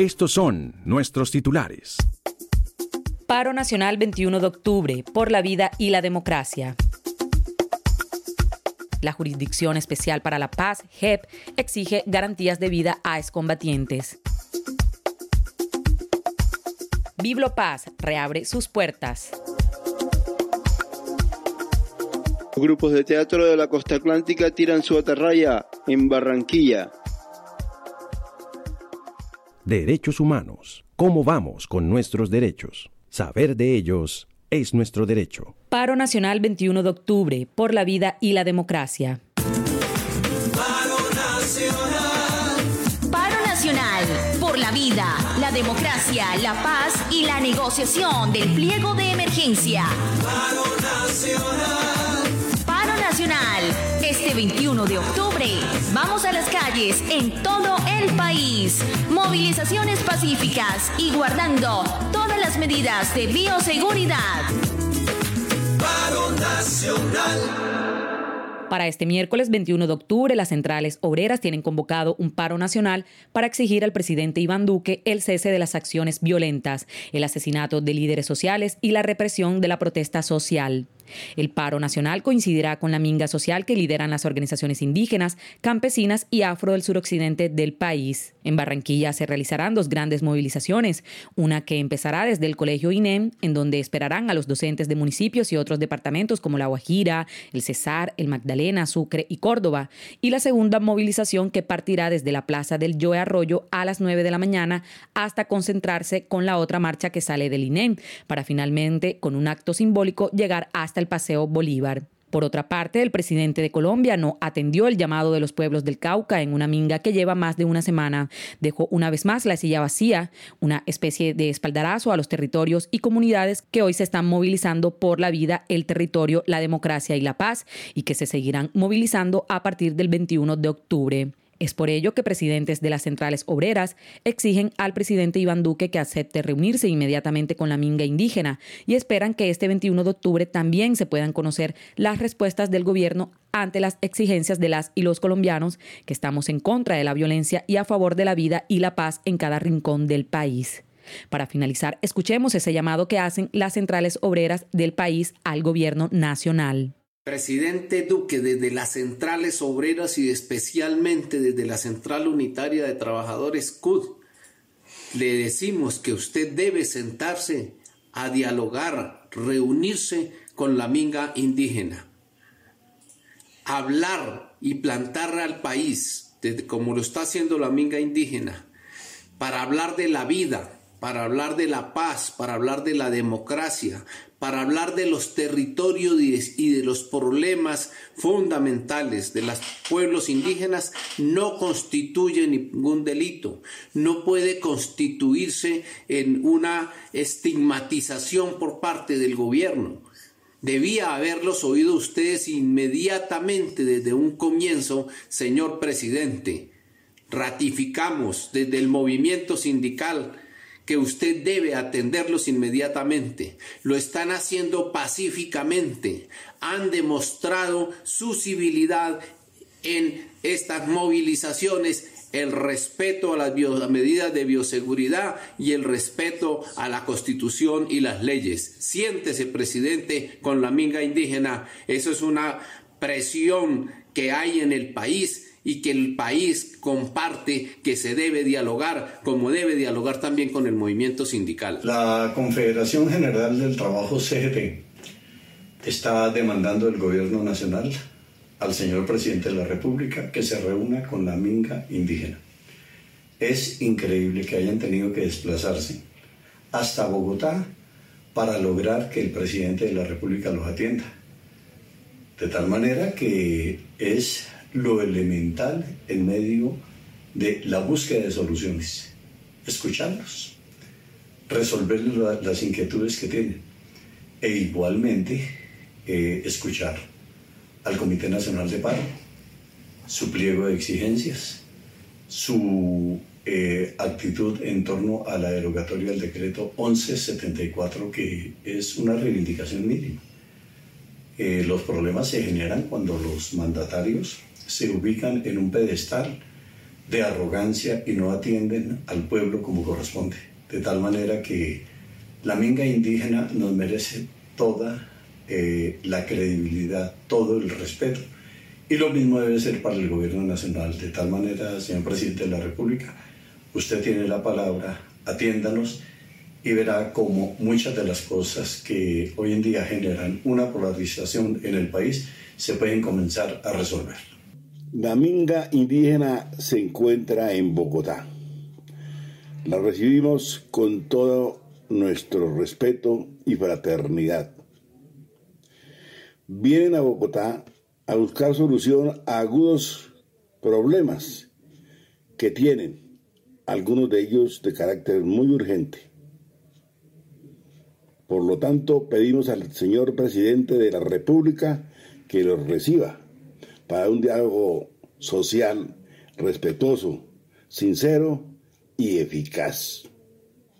Estos son nuestros titulares. Paro Nacional 21 de octubre por la vida y la democracia. La Jurisdicción Especial para la Paz, JEP, exige garantías de vida a excombatientes. Biblo Paz reabre sus puertas. Grupos de teatro de la costa atlántica tiran su atarraya en Barranquilla. Derechos humanos. ¿Cómo vamos con nuestros derechos? Saber de ellos es nuestro derecho. Paro Nacional 21 de octubre por la vida y la democracia. Paro Nacional. Paro Nacional por la vida, la democracia, la paz y la negociación del pliego de emergencia. Paro Nacional. Paro Nacional. Este 21 de octubre vamos a las calles en todo el país. Movilizaciones pacíficas y guardando todas las medidas de bioseguridad. Paro Nacional. Para este miércoles 21 de octubre, las centrales obreras tienen convocado un paro nacional para exigir al presidente Iván Duque el cese de las acciones violentas, el asesinato de líderes sociales y la represión de la protesta social. El paro nacional coincidirá con la minga social que lideran las organizaciones indígenas, campesinas y afro del suroccidente del país. En Barranquilla se realizarán dos grandes movilizaciones, una que empezará desde el Colegio INEM, en donde esperarán a los docentes de municipios y otros departamentos como La Guajira, el Cesar, el Magdalena, Sucre y Córdoba, y la segunda movilización que partirá desde la Plaza del Joe Arroyo a las 9 de la mañana hasta concentrarse con la otra marcha que sale del INEM, para finalmente, con un acto simbólico, llegar hasta el Paseo Bolívar. Por otra parte, el presidente de Colombia no atendió el llamado de los pueblos del Cauca en una minga que lleva más de una semana. Dejó una vez más la silla vacía, una especie de espaldarazo a los territorios y comunidades que hoy se están movilizando por la vida, el territorio, la democracia y la paz y que se seguirán movilizando a partir del 21 de octubre. Es por ello que presidentes de las centrales obreras exigen al presidente Iván Duque que acepte reunirse inmediatamente con la minga indígena y esperan que este 21 de octubre también se puedan conocer las respuestas del gobierno ante las exigencias de las y los colombianos que estamos en contra de la violencia y a favor de la vida y la paz en cada rincón del país. Para finalizar, escuchemos ese llamado que hacen las centrales obreras del país al gobierno nacional. Presidente Duque, desde las centrales obreras y especialmente desde la Central Unitaria de Trabajadores CUD, le decimos que usted debe sentarse a dialogar, reunirse con la minga indígena, hablar y plantar al país, como lo está haciendo la minga indígena, para hablar de la vida, para hablar de la paz, para hablar de la democracia, para hablar de los territorios y de los problemas fundamentales de los pueblos indígenas no constituye ningún delito, no puede constituirse en una estigmatización por parte del gobierno. Debía haberlos oído ustedes inmediatamente desde un comienzo, señor presidente. Ratificamos desde el movimiento sindical que usted debe atenderlos inmediatamente. Lo están haciendo pacíficamente. Han demostrado su civilidad en estas movilizaciones el respeto a las medidas de bioseguridad y el respeto a la constitución y las leyes. Siéntese, presidente, con la minga indígena. Eso es una presión que hay en el país y que el país comparte que se debe dialogar, como debe dialogar también con el movimiento sindical. La Confederación General del Trabajo CGT está demandando el gobierno nacional al señor presidente de la República que se reúna con la minga indígena. Es increíble que hayan tenido que desplazarse hasta Bogotá para lograr que el presidente de la República los atienda. De tal manera que es lo elemental en medio de la búsqueda de soluciones. Escucharlos, resolver las inquietudes que tienen e igualmente eh, escuchar al Comité Nacional de Paro, su pliego de exigencias, su eh, actitud en torno a la derogatoria del decreto 1174, que es una reivindicación mínima. Eh, los problemas se generan cuando los mandatarios se ubican en un pedestal de arrogancia y no atienden al pueblo como corresponde. De tal manera que la minga indígena nos merece toda eh, la credibilidad, todo el respeto. Y lo mismo debe ser para el gobierno nacional. De tal manera, señor presidente de la República, usted tiene la palabra, atiéndanos y verá cómo muchas de las cosas que hoy en día generan una polarización en el país se pueden comenzar a resolver. La minga indígena se encuentra en Bogotá. La recibimos con todo nuestro respeto y fraternidad. Vienen a Bogotá a buscar solución a agudos problemas que tienen, algunos de ellos de carácter muy urgente. Por lo tanto, pedimos al señor presidente de la República que los reciba para un diálogo social, respetuoso, sincero y eficaz.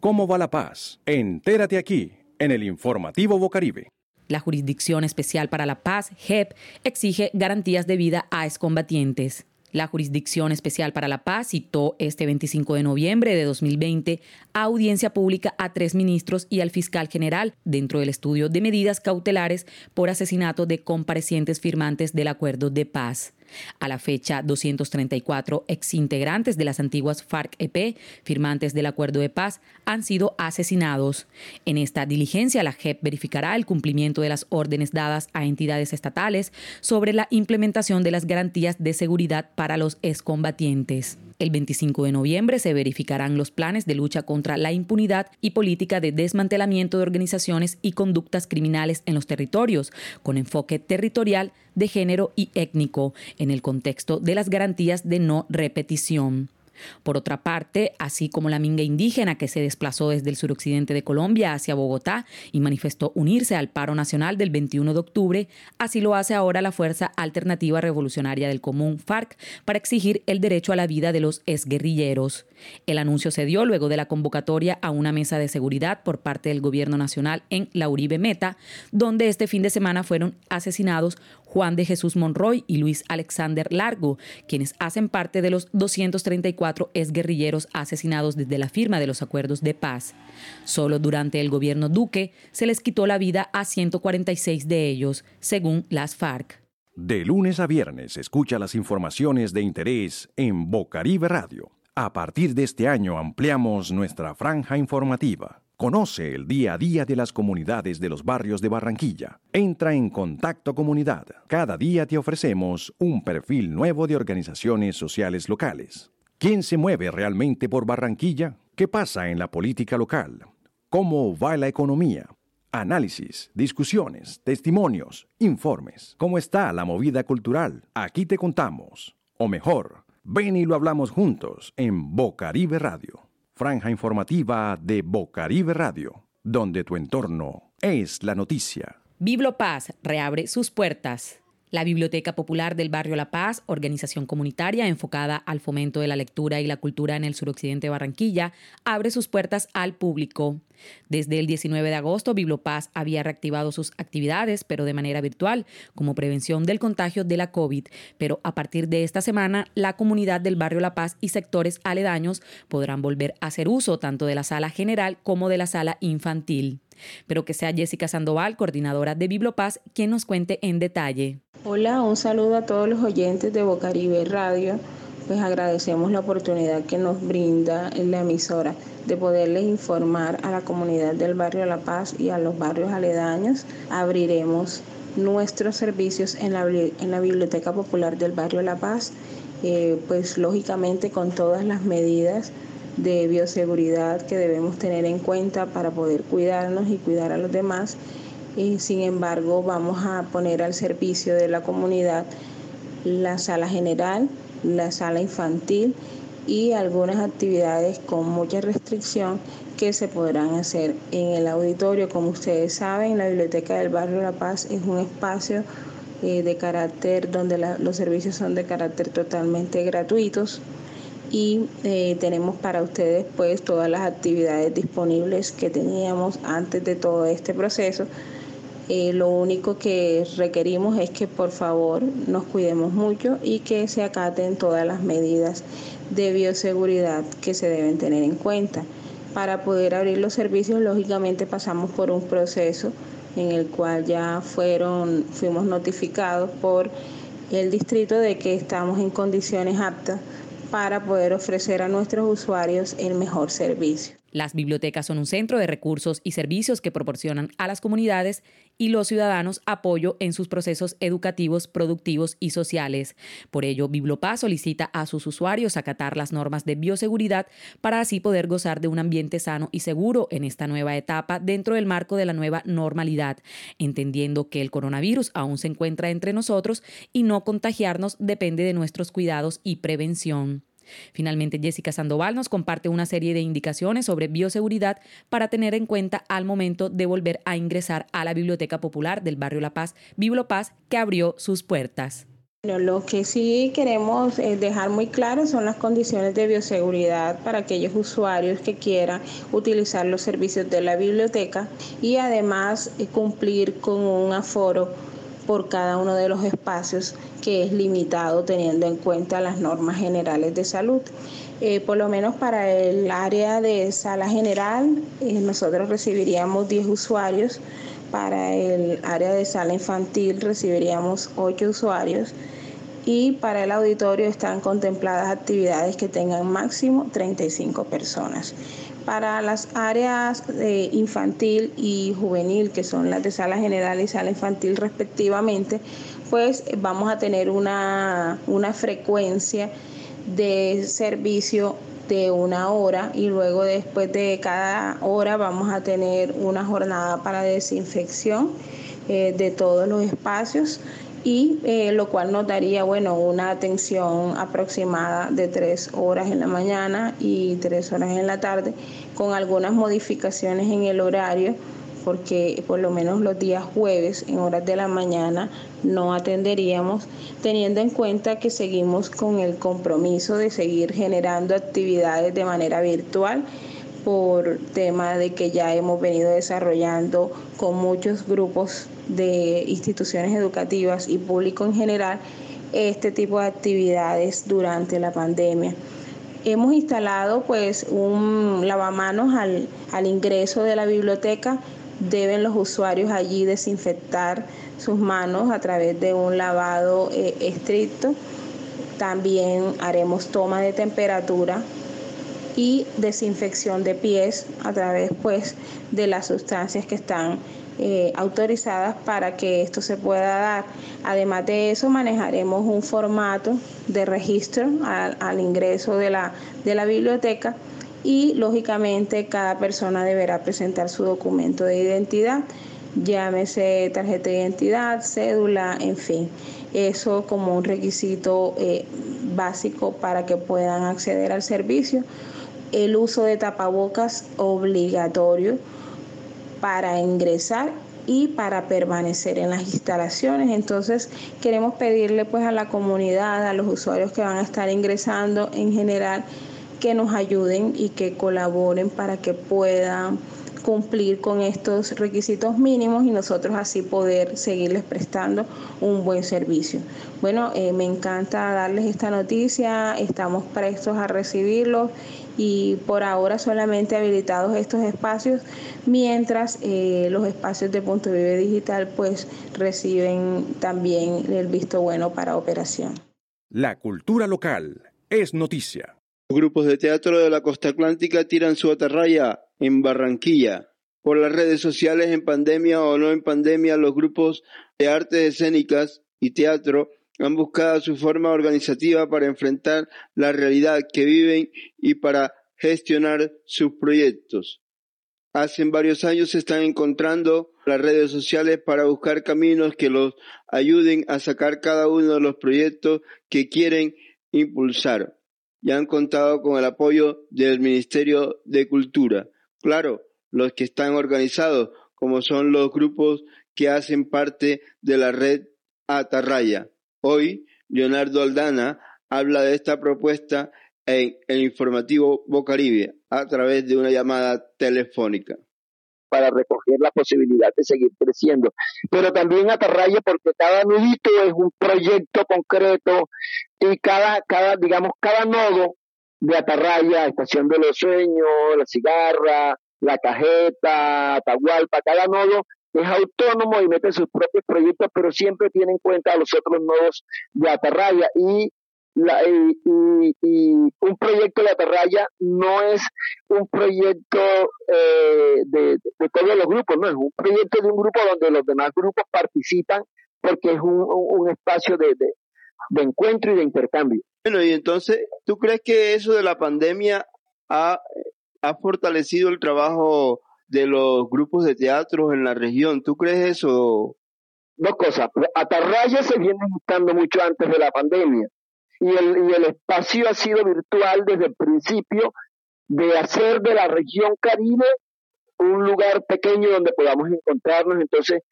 ¿Cómo va la paz? Entérate aquí, en el informativo Bocaribe. La Jurisdicción Especial para la Paz, JEP, exige garantías de vida a excombatientes. La Jurisdicción Especial para la Paz citó este 25 de noviembre de 2020 a audiencia pública a tres ministros y al fiscal general dentro del estudio de medidas cautelares por asesinato de comparecientes firmantes del acuerdo de paz. A la fecha, 234 exintegrantes de las antiguas FARC-EP, firmantes del acuerdo de paz, han sido asesinados. En esta diligencia, la JEP verificará el cumplimiento de las órdenes dadas a entidades estatales sobre la implementación de las garantías de seguridad para los excombatientes. El 25 de noviembre se verificarán los planes de lucha contra la impunidad y política de desmantelamiento de organizaciones y conductas criminales en los territorios, con enfoque territorial, de género y étnico, en el contexto de las garantías de no repetición. Por otra parte, así como la minga indígena que se desplazó desde el suroccidente de Colombia hacia Bogotá y manifestó unirse al paro nacional del 21 de octubre, así lo hace ahora la Fuerza Alternativa Revolucionaria del Común, FARC, para exigir el derecho a la vida de los exguerrilleros. El anuncio se dio luego de la convocatoria a una mesa de seguridad por parte del gobierno nacional en la Uribe Meta, donde este fin de semana fueron asesinados Juan de Jesús Monroy y Luis Alexander Largo, quienes hacen parte de los 234 exguerrilleros asesinados desde la firma de los acuerdos de paz. Solo durante el gobierno Duque se les quitó la vida a 146 de ellos, según las FARC. De lunes a viernes escucha las informaciones de interés en Bocaribe Radio. A partir de este año ampliamos nuestra franja informativa. Conoce el día a día de las comunidades de los barrios de Barranquilla. Entra en Contacto Comunidad. Cada día te ofrecemos un perfil nuevo de organizaciones sociales locales. ¿Quién se mueve realmente por Barranquilla? ¿Qué pasa en la política local? ¿Cómo va la economía? Análisis, discusiones, testimonios, informes. ¿Cómo está la movida cultural? Aquí te contamos. O mejor, ven y lo hablamos juntos en Bocaribe Radio franja informativa de Bocaribe Radio, donde tu entorno es la noticia. Bibliopaz reabre sus puertas. La Biblioteca Popular del Barrio La Paz, organización comunitaria enfocada al fomento de la lectura y la cultura en el suroccidente de Barranquilla, abre sus puertas al público. Desde el 19 de agosto, Bibliopaz había reactivado sus actividades, pero de manera virtual, como prevención del contagio de la COVID. Pero a partir de esta semana, la comunidad del barrio La Paz y sectores aledaños podrán volver a hacer uso tanto de la sala general como de la sala infantil. Pero que sea Jessica Sandoval, coordinadora de Bibliopaz, quien nos cuente en detalle. Hola, un saludo a todos los oyentes de Bocaribe Radio. Pues agradecemos la oportunidad que nos brinda la emisora de poderles informar a la comunidad del barrio La Paz y a los barrios aledaños. Abriremos nuestros servicios en la, Biblioteca Popular del barrio La Paz, eh, pues lógicamente con todas las medidas de bioseguridad que debemos tener en cuenta para poder cuidarnos y cuidar a los demás. y sin embargo, vamos a poner al servicio de la comunidad la sala general, la sala infantil y algunas actividades con mucha restricción que se podrán hacer en el auditorio. Como ustedes saben, la Biblioteca del Barrio La Paz es un espacio eh, de carácter donde los servicios son de carácter totalmente gratuitos y eh, tenemos para ustedes pues todas las actividades disponibles que teníamos antes de todo este proceso. Eh, lo único que requerimos es que por favor nos cuidemos mucho y que se acaten todas las medidas de bioseguridad que se deben tener en cuenta. Para poder abrir los servicios, lógicamente pasamos por un proceso en el cual ya fueron, fuimos notificados por el distrito de que estamos en condiciones aptas para poder ofrecer a nuestros usuarios el mejor servicio. Las bibliotecas son un centro de recursos y servicios que proporcionan a las comunidades y los ciudadanos apoyo en sus procesos educativos, productivos y sociales. Por ello, Bibliopaz solicita a sus usuarios acatar las normas de bioseguridad para así poder gozar de un ambiente sano y seguro en esta nueva etapa dentro del marco de la nueva normalidad, entendiendo que el coronavirus aún se encuentra entre nosotros y no contagiarnos depende de nuestros cuidados y prevención. Finalmente, Jessica Sandoval nos comparte una serie de indicaciones sobre bioseguridad para tener en cuenta al momento de volver a ingresar a la Biblioteca Popular del barrio La Paz, Bibliopaz, que abrió sus puertas. Lo que sí queremos eh, dejar muy claro son las condiciones de bioseguridad para aquellos usuarios que quieran utilizar los servicios de la biblioteca y además eh, cumplir con un aforo por cada uno de los espacios que es limitado teniendo en cuenta las normas generales de salud. Eh, por lo menos para el área de sala general, eh, nosotros recibiríamos 10 usuarios. Para el área de sala infantil recibiríamos 8 usuarios. Y para el auditorio están contempladas actividades que tengan máximo 35 personas. Para las áreas infantil y juvenil, que son las de sala general y sala infantil respectivamente, pues vamos a tener una, una frecuencia de servicio de una hora y luego después de cada hora vamos a tener una jornada para desinfección eh, de todos los espacios y eh, lo cual nos daría bueno una atención aproximada de tres horas en la mañana y tres horas en la tarde con algunas modificaciones en el horario porque por lo menos los días jueves en horas de la mañana no atenderíamos, teniendo en cuenta que seguimos con el compromiso de seguir generando actividades de manera virtual por tema de que ya hemos venido desarrollando con muchos grupos de instituciones educativas y público en general este tipo de actividades durante la pandemia. Hemos instalado pues un lavamanos al, ingreso de la biblioteca. Deben los usuarios allí desinfectar sus manos a través de un lavado eh, estricto. También haremos toma de temperatura y desinfección de pies a través pues de las sustancias que están eh, autorizadas para que esto se pueda dar. Además de eso, manejaremos un formato de registro al, al ingreso de la, de la biblioteca y lógicamente cada persona deberá presentar su documento de identidad, llámese tarjeta de identidad, cédula, en fin. Eso como un requisito eh, básico para que puedan acceder al servicio el uso de tapabocas obligatorio para ingresar y para permanecer en las instalaciones. Entonces queremos pedirle pues a la comunidad, a los usuarios que van a estar ingresando en general, que nos ayuden y que colaboren para que puedan cumplir con estos requisitos mínimos y nosotros así poder seguirles prestando un buen servicio. Bueno, eh, me encanta darles esta noticia, estamos prestos a recibirlos y por ahora solamente habilitados estos espacios, mientras eh, los espacios de Punto Vive Digital pues reciben también el visto bueno para operación. La cultura local es noticia. Grupos de teatro de la costa atlántica tiran su atarraya en Barranquilla. Por las redes sociales, en pandemia o no en pandemia, los grupos de artes escénicas y teatro han buscado su forma organizativa para enfrentar la realidad que viven y para gestionar sus proyectos. Hace varios años se están encontrando las redes sociales para buscar caminos que los ayuden a sacar cada uno de los proyectos que quieren impulsar y han contado con el apoyo del Ministerio de Cultura. Claro, los que están organizados, como son los grupos que hacen parte de la red Atarraya. Hoy, Leonardo Aldana habla de esta propuesta en el informativo Bocaribe a través de una llamada telefónica para recoger la posibilidad de seguir creciendo. Pero también Atarraya porque cada nudito es un proyecto concreto y cada, cada, digamos, cada nodo de Atarraya, Estación de los Sueños, La Cigarra, La Cajeta, Atahualpa, cada nodo es autónomo y mete sus propios proyectos, pero siempre tiene en cuenta a los otros nodos de Atarraya y y, un proyecto de atarraya no es un proyecto eh, de, todos los grupos, no, es un proyecto de un grupo donde los demás grupos participan porque es un, espacio de, encuentro y de intercambio. Bueno, y entonces, ¿tú crees que eso de la pandemia ha, fortalecido el trabajo de los grupos de teatro en la región? ¿Tú crees eso? Dos cosas. Atarraya se viene gustando mucho antes de la pandemia y el, y el espacio ha sido virtual desde el principio de hacer de la región Caribe un lugar pequeño donde podamos encontrarnos. Entonces,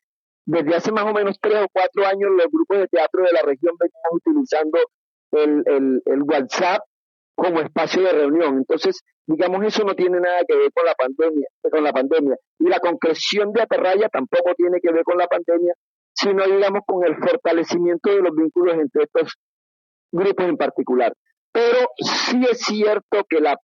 desde hace más o menos tres o cuatro años, los grupos de teatro de la región venimos utilizando el, el, el WhatsApp como espacio de reunión. Entonces, digamos, eso no tiene nada que ver con la pandemia, con la pandemia. Y la concreción de Aterraya tampoco tiene que ver con la pandemia, sino, digamos, con el fortalecimiento de los vínculos entre estos grupos en particular. Pero sí es cierto que la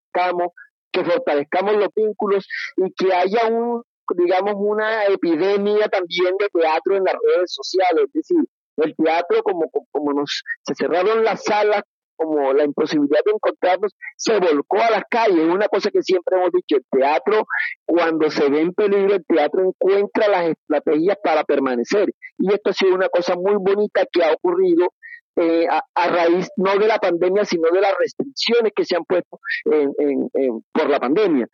que fortalezcamos los vínculos y que haya un, digamos, una epidemia también de teatro en las redes sociales. Es decir, el teatro, como, como nos se cerraron las salas, como la imposibilidad de encontrarnos, se volcó a las calles. Una cosa que siempre hemos dicho, el teatro, cuando se ve en peligro, el teatro encuentra las estrategias para permanecer. Y esto ha sido una cosa muy bonita que ha ocurrido eh, a, raíz no de la pandemia, sino de las restricciones que se han puesto por la pandemia.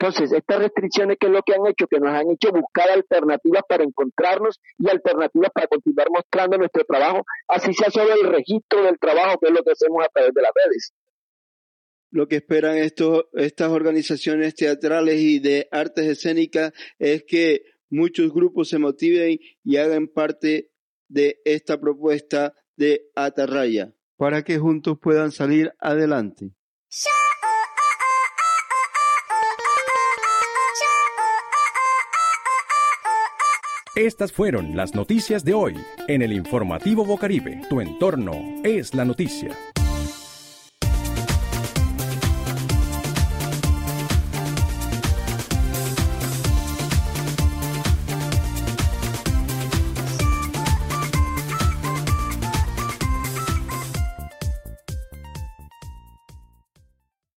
Entonces, estas restricciones, ¿qué es lo que han hecho? Que nos han hecho buscar alternativas para encontrarnos y alternativas para continuar mostrando nuestro trabajo, así sea solo el registro del trabajo, que es lo que hacemos a través de las redes. Lo que esperan estos, estas organizaciones teatrales y de artes escénicas es que muchos grupos se motiven y hagan parte de esta propuesta de Atarraya para que juntos puedan salir adelante. Estas fueron las noticias de hoy en el informativo Bocaribe. Tu entorno es la noticia.